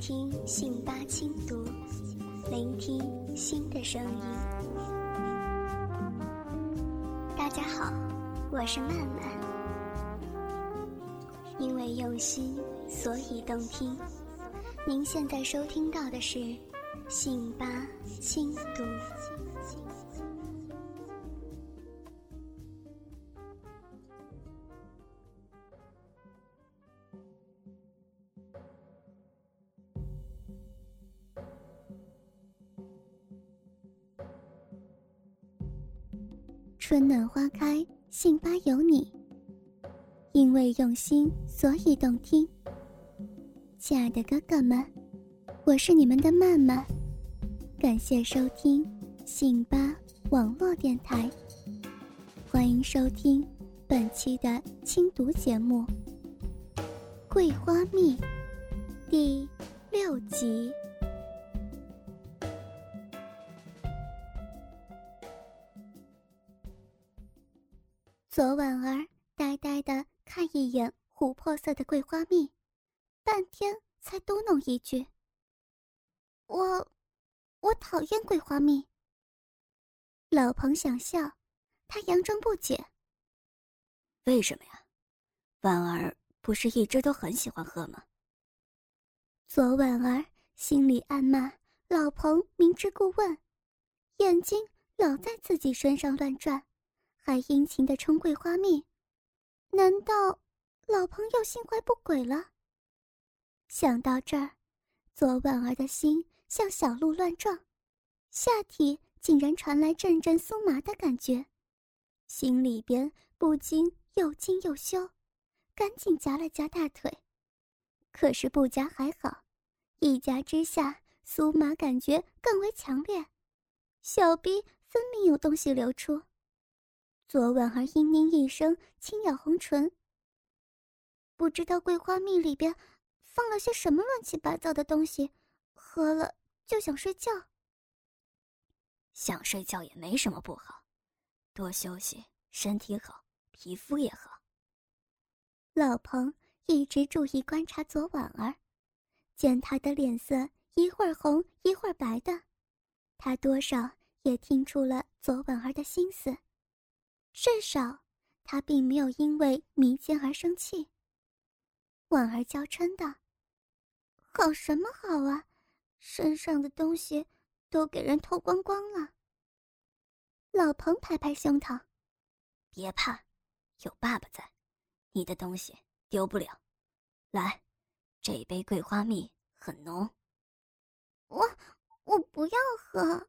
听信八轻读，聆听新的声音。大家好，我是曼曼。因为用心，所以动听。您现在收听到的是信八轻读。春暖花开，信吧有你。因为用心，所以动听。亲爱的哥哥们，我是你们的曼曼，感谢收听信吧网络电台。欢迎收听本期的轻读节目《桂花蜜》第六集。左婉儿呆呆的看一眼琥珀色的桂花蜜，半天才嘟哝一句：“我，我讨厌桂花蜜。”老彭想笑，他佯装不解：“为什么呀？婉儿不是一直都很喜欢喝吗？”左婉儿心里暗骂：“老彭明知故问，眼睛老在自己身上乱转。”还殷勤的冲桂花蜜，难道老朋友心怀不轨了？想到这儿，左婉儿的心像小鹿乱撞，下体竟然传来阵阵酥麻的感觉，心里边不禁又惊又羞，赶紧夹了夹大腿。可是不夹还好，一夹之下，酥麻感觉更为强烈，小逼分明有东西流出。左婉儿嘤咛一声，轻咬红唇。不知道桂花蜜里边放了些什么乱七八糟的东西，喝了就想睡觉。想睡觉也没什么不好，多休息，身体好，皮肤也好。老彭一直注意观察左婉儿，见她的脸色一会儿红一会儿白的，他多少也听出了左婉儿的心思。至少，他并没有因为迷奸而生气。婉儿娇嗔道：“好什么好啊，身上的东西都给人偷光光了。”老彭拍拍胸膛：“别怕，有爸爸在，你的东西丢不了。来，这杯桂花蜜很浓。”我我不要喝。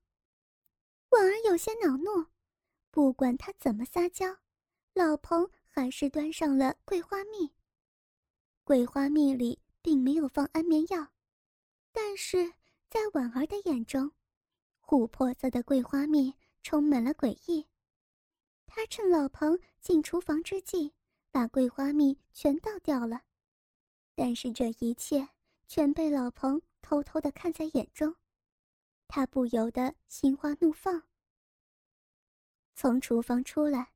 婉儿有些恼怒。不管他怎么撒娇，老彭还是端上了桂花蜜。桂花蜜里并没有放安眠药，但是在婉儿的眼中，琥珀色的桂花蜜充满了诡异。他趁老彭进厨房之际，把桂花蜜全倒掉了。但是这一切全被老彭偷偷的看在眼中，他不由得心花怒放。从厨房出来，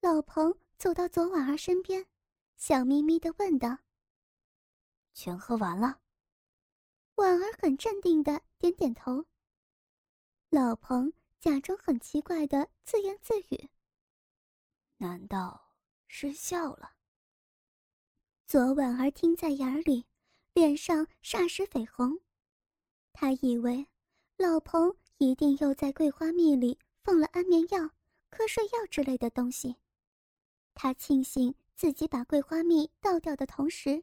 老彭走到左婉儿身边，笑眯眯的问道：“全喝完了？”婉儿很镇定的点点头。老彭假装很奇怪的自言自语：“难道是笑了？”左婉儿听在眼里，脸上霎时绯红。她以为老彭一定又在桂花蜜里放了安眠药。瞌睡药之类的东西，他庆幸自己把桂花蜜倒掉的同时，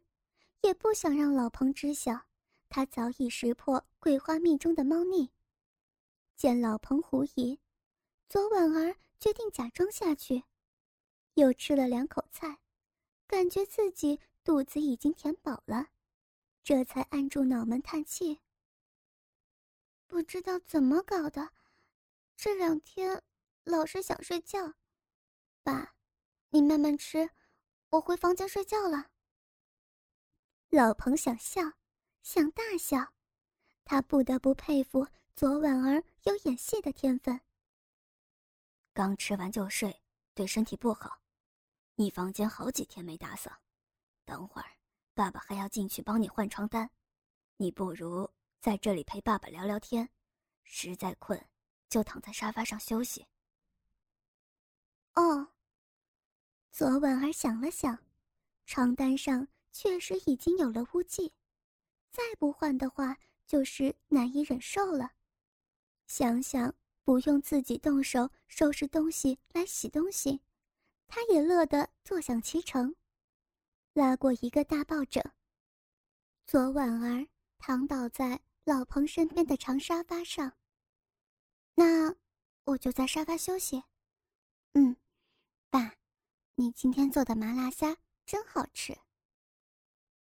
也不想让老彭知晓，他早已识破桂花蜜中的猫腻。见老彭狐疑，左婉儿决定假装下去，又吃了两口菜，感觉自己肚子已经填饱了，这才按住脑门叹气。不知道怎么搞的，这两天。老是想睡觉，爸，你慢慢吃，我回房间睡觉了。老彭想笑，想大笑，他不得不佩服昨晚儿有演戏的天分。刚吃完就睡，对身体不好。你房间好几天没打扫，等会儿爸爸还要进去帮你换床单，你不如在这里陪爸爸聊聊天，实在困就躺在沙发上休息。哦。左婉儿想了想，床单上确实已经有了污迹，再不换的话就是难以忍受了。想想不用自己动手收拾东西来洗东西，他也乐得坐享其成。拉过一个大抱枕，左婉儿躺倒在老彭身边的长沙发上。那我就在沙发休息。嗯，爸。你今天做的麻辣虾真好吃。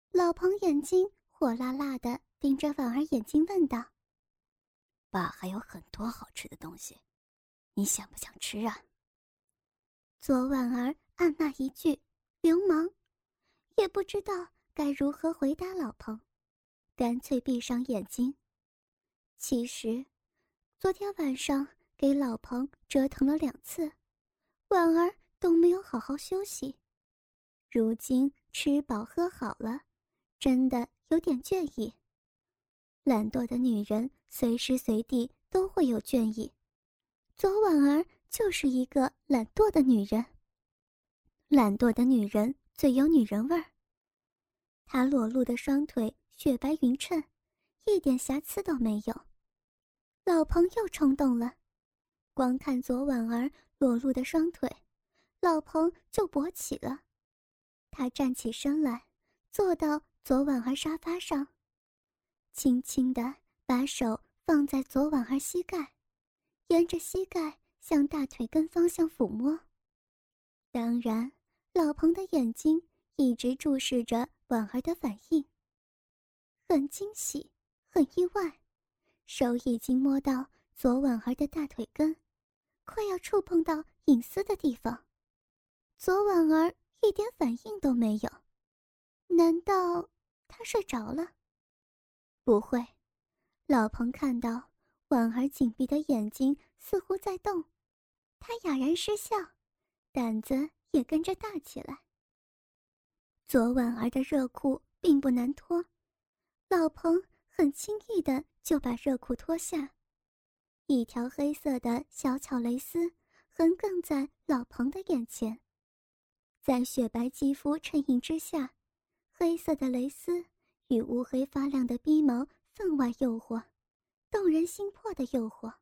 老彭眼睛火辣辣的盯着婉儿眼睛问道：“爸还有很多好吃的东西，你想不想吃啊？”左婉儿按那一句“流氓”，也不知道该如何回答老彭，干脆闭上眼睛。其实，昨天晚上给老彭折腾了两次，婉儿。都没有好好休息，如今吃饱喝好了，真的有点倦意。懒惰的女人随时随地都会有倦意，左婉儿就是一个懒惰的女人。懒惰的女人最有女人味儿。她裸露的双腿雪白匀称，一点瑕疵都没有。老彭又冲动了，光看左婉儿裸露的双腿。老彭就勃起了，他站起身来，坐到左婉儿沙发上，轻轻地把手放在左婉儿膝盖，沿着膝盖向大腿根方向抚摸。当然，老彭的眼睛一直注视着婉儿的反应。很惊喜，很意外，手已经摸到左婉儿的大腿根，快要触碰到隐私的地方。左婉儿一点反应都没有，难道她睡着了？不会，老彭看到婉儿紧闭的眼睛似乎在动，他哑然失笑，胆子也跟着大起来。左婉儿的热裤并不难脱，老彭很轻易的就把热裤脱下，一条黑色的小巧蕾丝横亘在老彭的眼前。在雪白肌肤衬映之下，黑色的蕾丝与乌黑发亮的逼毛分外诱惑，动人心魄的诱惑。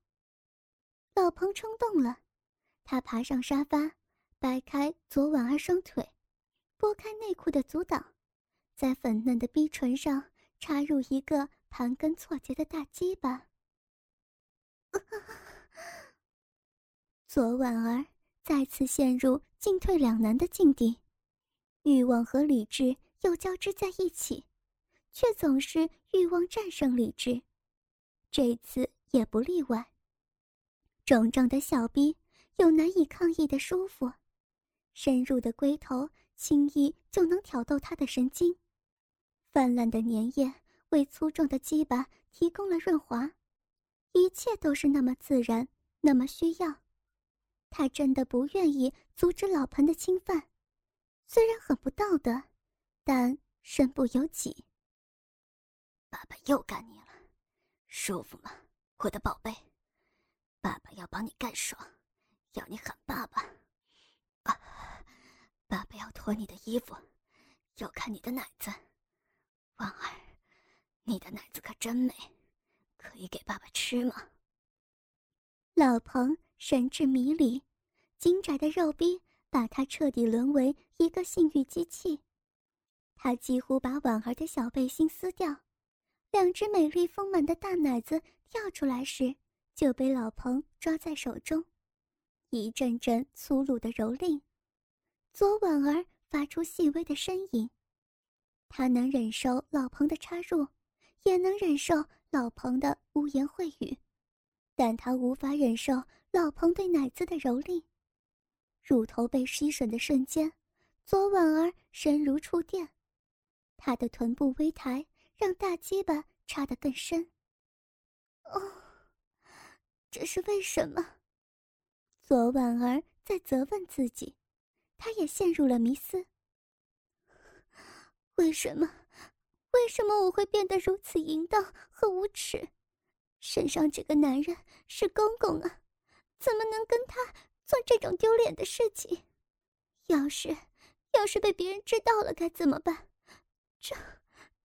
老彭冲动了，他爬上沙发，掰开左婉儿双腿，拨开内裤的阻挡，在粉嫩的逼唇上插入一个盘根错节的大鸡巴。左婉儿。再次陷入进退两难的境地，欲望和理智又交织在一起，却总是欲望战胜理智。这次也不例外。肿胀的小臂有难以抗议的舒服，深入的龟头轻易就能挑逗他的神经，泛滥的粘液为粗壮的鸡巴提供了润滑，一切都是那么自然，那么需要。他真的不愿意阻止老彭的侵犯，虽然很不道德，但身不由己。爸爸又干你了，舒服吗，我的宝贝？爸爸要帮你干爽，要你喊爸爸。啊，爸爸要脱你的衣服，要看你的奶子。婉儿，你的奶子可真美，可以给爸爸吃吗？老彭。神志迷离，紧窄的肉逼把他彻底沦为一个性欲机器。他几乎把婉儿的小背心撕掉，两只美丽丰满的大奶子跳出来时，就被老彭抓在手中，一阵阵粗鲁的蹂躏。左婉儿发出细微的呻吟，她能忍受老彭的插入，也能忍受老彭的污言秽语，但他无法忍受。老彭对奶子的蹂躏，乳头被吸吮的瞬间，左婉儿身如触电，她的臀部微抬，让大鸡巴插得更深。哦，这是为什么？左婉儿在责问自己，她也陷入了迷思。为什么？为什么我会变得如此淫荡和无耻？身上这个男人是公公啊，怎么能跟他做这种丢脸的事情？要是要是被别人知道了该怎么办？这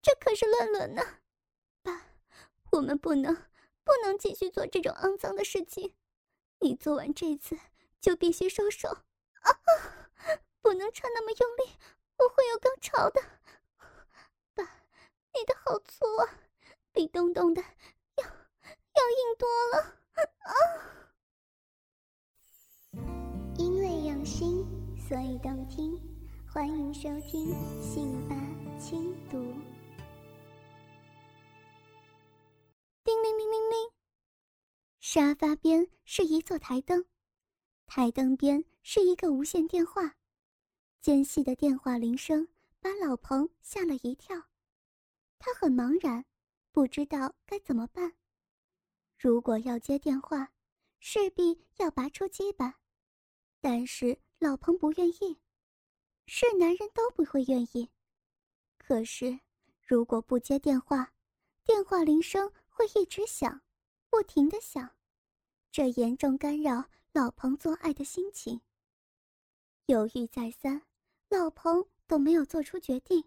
这可是乱伦呢！爸，我们不能不能继续做这种肮脏的事情。你做完这次就必须收手啊！不能插那么用力，我会有高潮的。你的好粗啊，比东东的要要硬多了啊！因为用心，所以动听。欢迎收听《信吧轻读》。叮铃铃铃铃，沙发边是一座台灯，台灯边是一个无线电话。尖细的电话铃声把老彭吓了一跳，他很茫然，不知道该怎么办。如果要接电话，势必要拔出鸡巴，但是老彭不愿意。是男人都不会愿意，可是如果不接电话，电话铃声会一直响，不停的响，这严重干扰老彭做爱的心情。犹豫再三，老彭都没有做出决定，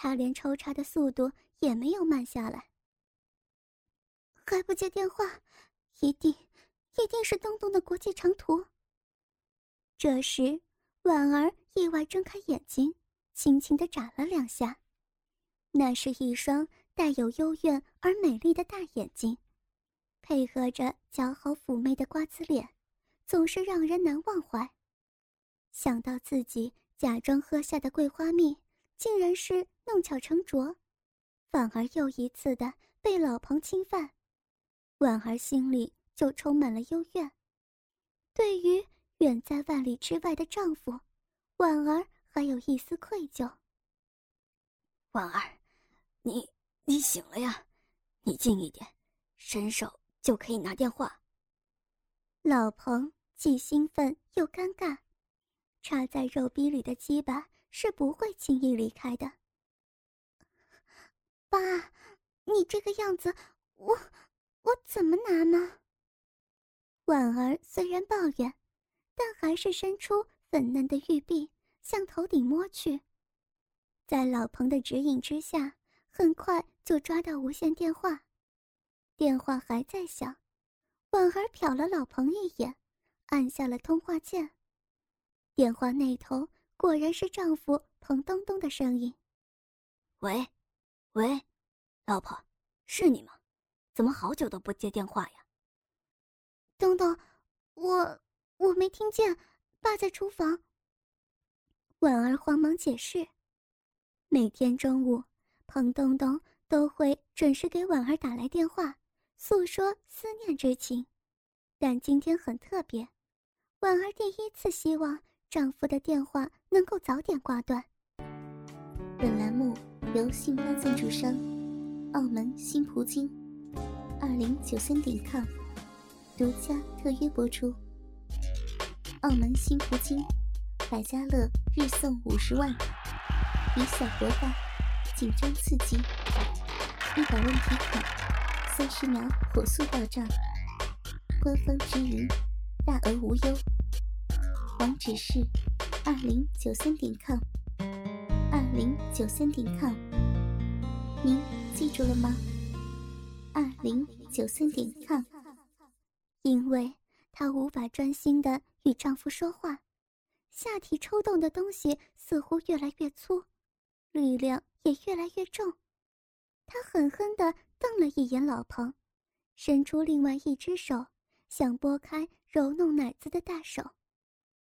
他连抽插的速度也没有慢下来。还不接电话，一定，一定是东东的国际长途。这时。婉儿意外睁开眼睛，轻轻的眨了两下，那是一双带有幽怨而美丽的大眼睛，配合着姣好妩媚的瓜子脸，总是让人难忘怀。想到自己假装喝下的桂花蜜竟然是弄巧成拙，反而又一次的被老彭侵犯，婉儿心里就充满了幽怨。对于。远在万里之外的丈夫，婉儿还有一丝愧疚。婉儿，你你醒了呀？你近一点，伸手就可以拿电话。老彭既兴奋又尴尬，插在肉逼里的鸡巴是不会轻易离开的。爸，你这个样子，我我怎么拿呢？婉儿虽然抱怨。但还是伸出粉嫩的玉臂，向头顶摸去。在老彭的指引之下，很快就抓到无线电话。电话还在响，婉儿瞟了老彭一眼，按下了通话键。电话那头果然是丈夫彭东东的声音：“喂，喂，老婆，是你吗？怎么好久都不接电话呀？”东东，我。我没听见，爸在厨房。婉儿慌忙解释：“每天中午，彭东东都会准时给婉儿打来电话，诉说思念之情。但今天很特别，婉儿第一次希望丈夫的电话能够早点挂断。”本栏目由信发赞助商，澳门新葡京，二零九三点 com 独家特约播出。澳门新葡京，百家乐日送五十万，以小博大，紧张刺激，一百问题卡，三十秒火速到账，官方直营，大额无忧。网址是二零九三点 com，二零九三点 com，您记住了吗？二零九三点 com，因为她无法专心的。与丈夫说话，下体抽动的东西似乎越来越粗，力量也越来越重。她狠狠地瞪了一眼老彭，伸出另外一只手想拨开揉弄奶子的大手，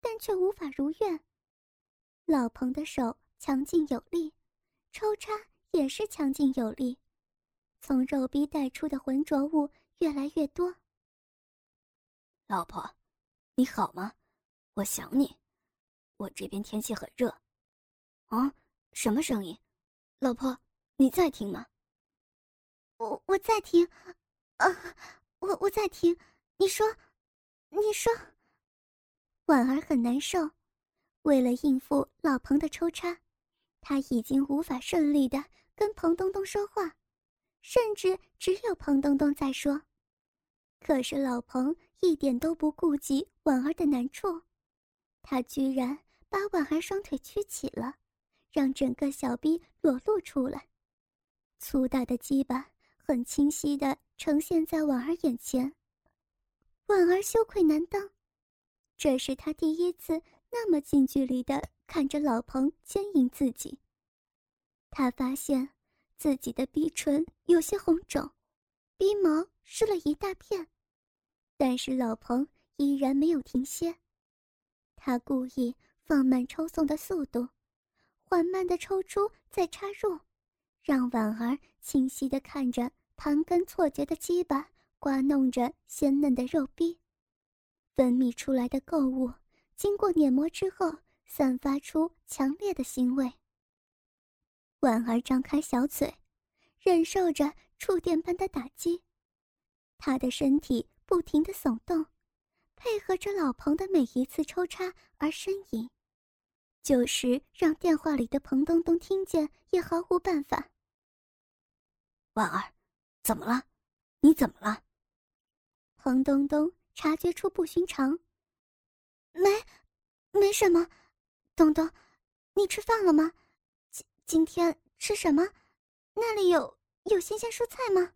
但却无法如愿。老彭的手强劲有力，抽插也是强劲有力，从肉逼带出的浑浊物越来越多。老婆。你好吗？我想你。我这边天气很热。啊，什么声音？老婆，你在听吗？我我在听。啊，我我在听。你说，你说。婉儿很难受，为了应付老彭的抽插，她已经无法顺利的跟彭东东说话，甚至只有彭东东在说。可是老彭一点都不顾及婉儿的难处，他居然把婉儿双腿屈起了，让整个小臂裸露出来，粗大的鸡巴很清晰的呈现在婉儿眼前。婉儿羞愧难当，这是他第一次那么近距离的看着老彭奸淫自己。他发现自己的鼻唇有些红肿，鼻毛湿了一大片。但是老彭依然没有停歇，他故意放慢抽送的速度，缓慢的抽出再插入，让婉儿清晰的看着盘根错节的鸡巴刮弄着鲜嫩的肉壁，分泌出来的垢物经过碾磨之后，散发出强烈的腥味。婉儿张开小嘴，忍受着触电般的打击，她的身体。不停的耸动，配合着老彭的每一次抽插而呻吟，就是让电话里的彭东东听见也毫无办法。婉儿，怎么了？你怎么了？彭东东察觉出不寻常，没，没什么。东东，你吃饭了吗？今今天吃什么？那里有有新鲜蔬菜吗？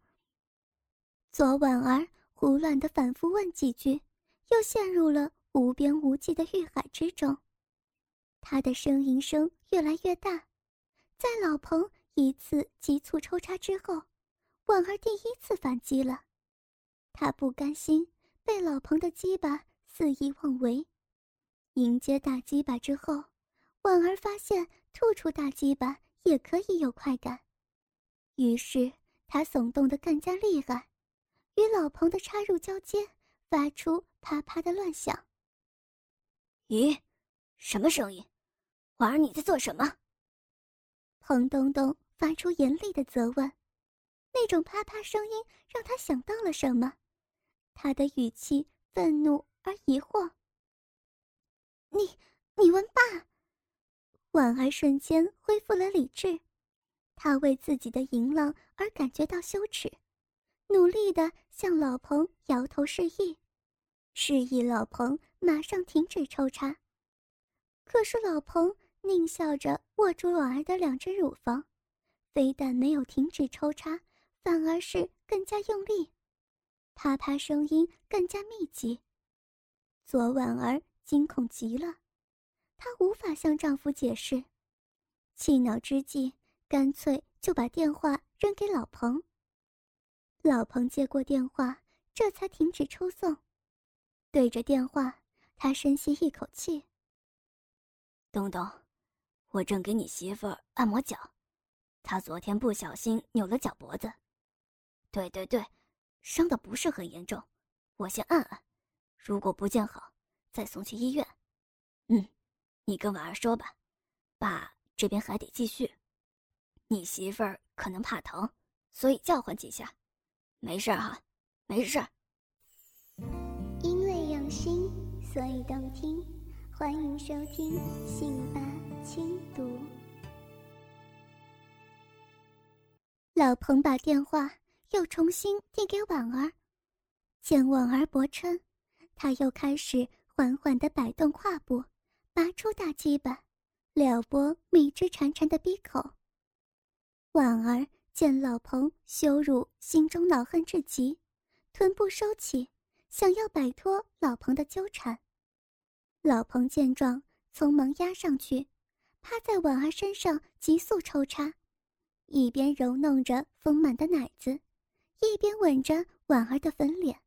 左婉儿。胡乱的反复问几句，又陷入了无边无际的欲海之中。他的呻吟声越来越大，在老彭一次急促抽插之后，婉儿第一次反击了。他不甘心被老彭的鸡巴肆意妄为，迎接大鸡巴之后，婉儿发现吐出大鸡巴也可以有快感，于是她耸动的更加厉害。与老彭的插入交接，发出啪啪的乱响。咦，什么声音？婉儿，你在做什么？彭东东发出严厉的责问，那种啪啪声音让他想到了什么，他的语气愤怒而疑惑。你，你问爸？婉儿瞬间恢复了理智，他为自己的淫浪而感觉到羞耻。努力的向老彭摇头示意，示意老彭马上停止抽插。可是老彭狞笑着握住婉儿的两只乳房，非但没有停止抽插，反而是更加用力，啪啪声音更加密集。左婉儿惊恐极了，她无法向丈夫解释，气恼之际，干脆就把电话扔给老彭。老彭接过电话，这才停止抽送，对着电话，他深吸一口气。东东，我正给你媳妇儿按摩脚，她昨天不小心扭了脚脖子。对对对，伤的不是很严重，我先按按，如果不见好，再送去医院。嗯，你跟婉儿说吧，爸这边还得继续。你媳妇儿可能怕疼，所以叫唤几下。没事哈，没事。因为用心，所以动听。欢迎收听《信吧轻读》。老彭把电话又重新递给婉儿，见婉儿薄撑，他又开始缓缓的摆动胯部，拔出大鸡巴，撩拨蜜汁潺潺的鼻口。婉儿。见老彭羞辱，心中恼恨至极，臀部收起，想要摆脱老彭的纠缠。老彭见状，匆忙压上去，趴在婉儿身上急速抽插，一边揉弄着丰满的奶子，一边吻着婉儿的粉脸，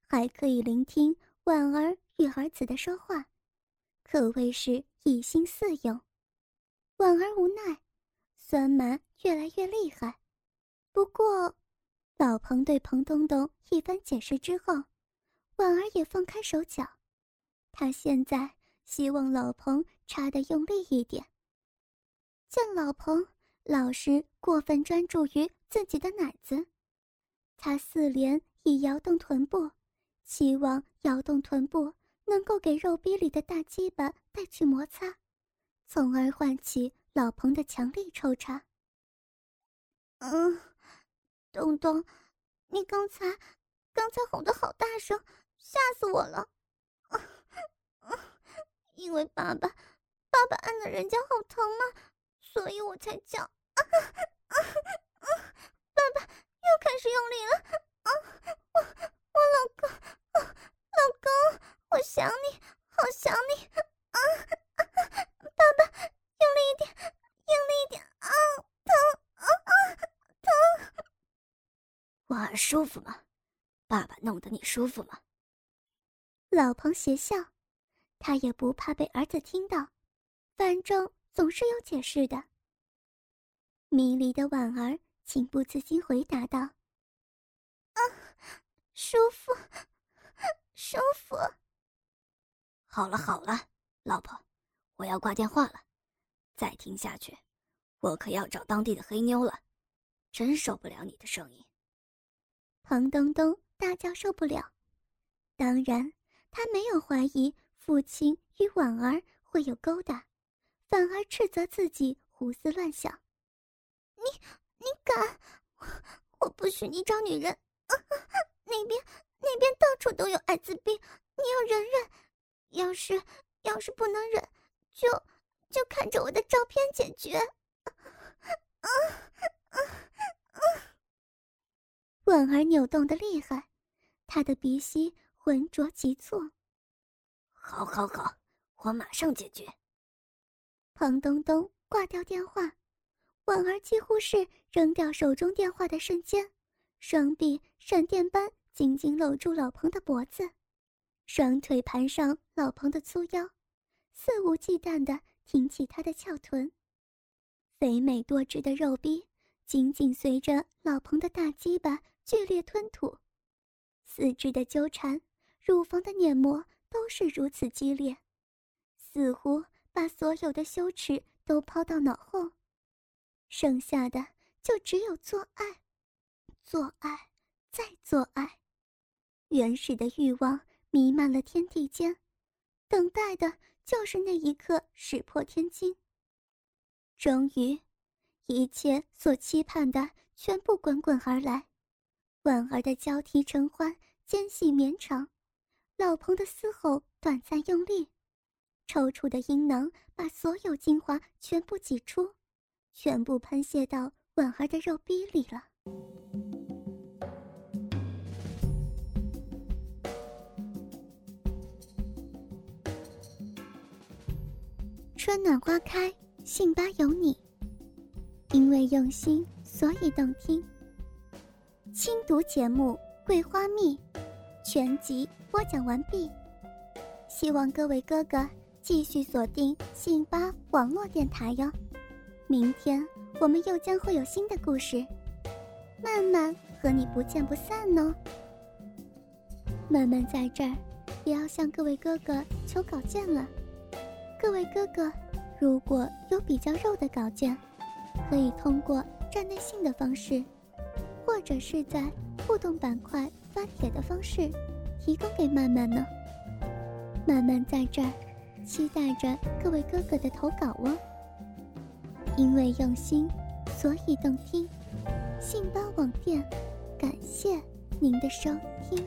还可以聆听婉儿与儿子的说话，可谓是一心四用。婉儿无奈，酸麻越来越厉害。不过，老彭对彭东东一番解释之后，婉儿也放开手脚。他现在希望老彭插得用力一点。见老彭老是过分专注于自己的奶子，他四连以摇动臀部，期望摇动臀部能够给肉壁里的大鸡巴带去摩擦，从而唤起老彭的强力抽插。嗯，东东，你刚才刚才吼的好大声，吓死我了。因为爸爸爸爸按的人家好疼嘛，所以我才叫啊啊啊。爸爸又开始用力了。啊我我老公，老公，我想你，好想你。啊，爸爸用力一点，用力一点。啊，疼，啊啊，疼。婉儿舒服吗？爸爸弄得你舒服吗？老彭邪笑，他也不怕被儿子听到，反正总是有解释的。迷离的婉儿情不自禁回答道：“啊，舒服，舒服。”好了好了，老婆，我要挂电话了，再听下去，我可要找当地的黑妞了，真受不了你的声音。彭东东大叫受不了，当然他没有怀疑父亲与婉儿会有勾搭，反而斥责自己胡思乱想。你你敢？我不许你找女人！那边那边到处都有艾滋病，你要忍忍。要是要是不能忍，就就看着我的照片解决。啊啊啊！婉儿扭动的厉害，她的鼻息浑浊急促。好，好，好，我马上解决。彭东东挂掉电话。婉儿几乎是扔掉手中电话的瞬间，双臂闪电般紧紧搂住老彭的脖子，双腿盘上老彭的粗腰，肆无忌惮地挺起他的翘臀，肥美多汁的肉壁紧紧随着老彭的大鸡巴剧烈吞吐，四肢的纠缠，乳房的碾磨都是如此激烈，似乎把所有的羞耻都抛到脑后。剩下的就只有做爱，做爱，再做爱，原始的欲望弥漫了天地间，等待的就是那一刻石破天惊。终于，一切所期盼的全部滚滚而来，婉儿的交替承欢，间隙绵长，老彭的嘶吼短暂用力，抽搐的阴囊把所有精华全部挤出。全部喷泄到婉儿的肉逼里了。春暖花开，信吧有你。因为用心，所以动听。轻读节目《桂花蜜》全集播讲完毕，希望各位哥哥继续锁定信吧网络电台哟。明天我们又将会有新的故事，曼曼和你不见不散哦。曼曼在这儿，也要向各位哥哥求稿件了。各位哥哥，如果有比较肉的稿件，可以通过站内信的方式，或者是在互动板块发帖的方式，提供给曼曼呢。曼曼在这儿，期待着各位哥哥的投稿哦。因为用心，所以动听。信邦网店，感谢您的收听。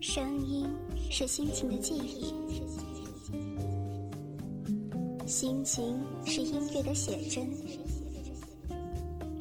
声音是心情的记忆，心情是音乐的写真。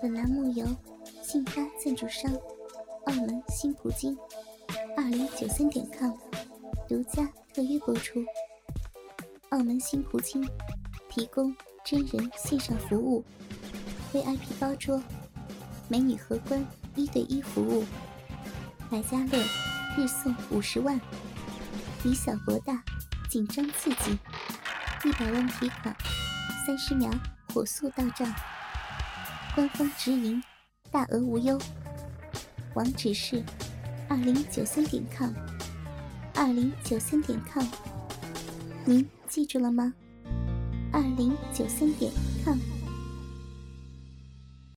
本栏目由信发赞助商澳门新葡京二零九三点 com 独家特约播出。澳门新葡京提供真人线上服务，VIP 包桌，美女荷官一对一服务，百家乐日送五十万，以小博大，紧张刺激，一百万提款，三十秒火速到账，官方直营，大额无忧。网址是二零九三点 com，二零九三点 com，您记住了吗？二零九三点 com。